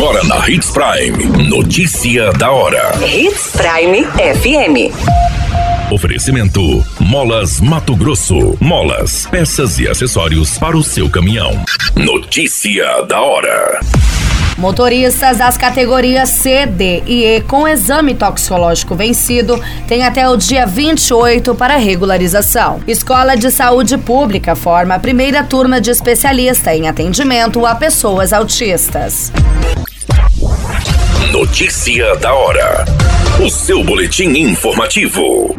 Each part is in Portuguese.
Agora na Hits Prime. Notícia da hora. Hits Prime FM. Oferecimento: Molas Mato Grosso. Molas, peças e acessórios para o seu caminhão. Notícia da hora. Motoristas das categorias C, D e E com exame toxicológico vencido têm até o dia 28 para regularização. Escola de Saúde Pública forma a primeira turma de especialista em atendimento a pessoas autistas. Notícia da hora. O seu boletim informativo.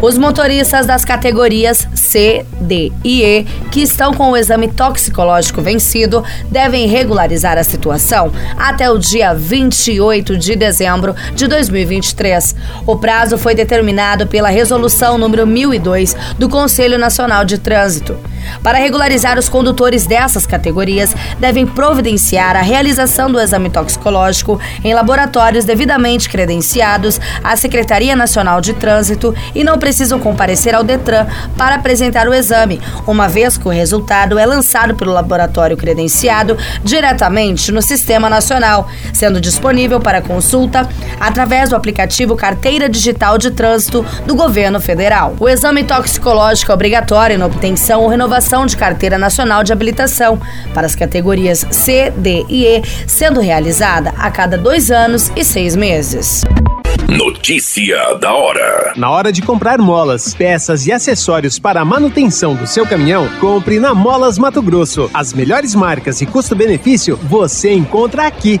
Os motoristas das categorias C, D e E que estão com o exame toxicológico vencido devem regularizar a situação até o dia 28 de dezembro de 2023. O prazo foi determinado pela resolução número 1002 do Conselho Nacional de Trânsito. Para regularizar os condutores dessas categorias, devem providenciar a realização do exame toxicológico em laboratórios devidamente credenciados à Secretaria Nacional de Trânsito e não precisam comparecer ao Detran para apresentar o exame, uma vez que o resultado é lançado pelo laboratório credenciado diretamente no Sistema Nacional, sendo disponível para consulta através do aplicativo Carteira Digital de Trânsito do Governo Federal. O exame toxicológico é obrigatório na obtenção ou renovação de carteira nacional de habilitação para as categorias C, D e E, sendo realizada a cada dois anos e seis meses. Notícia da hora. Na hora de comprar molas, peças e acessórios para a manutenção do seu caminhão, compre na Molas Mato Grosso. As melhores marcas e custo-benefício você encontra aqui.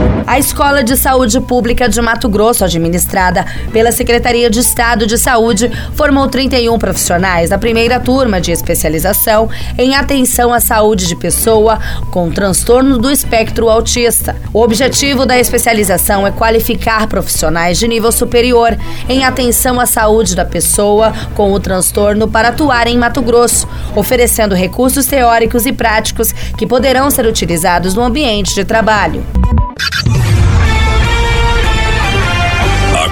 A Escola de Saúde Pública de Mato Grosso, administrada pela Secretaria de Estado de Saúde, formou 31 profissionais da primeira turma de especialização em atenção à saúde de pessoa com transtorno do espectro autista. O objetivo da especialização é qualificar profissionais de nível superior em atenção à saúde da pessoa com o transtorno para atuar em Mato Grosso, oferecendo recursos teóricos e práticos que poderão ser utilizados no ambiente de trabalho.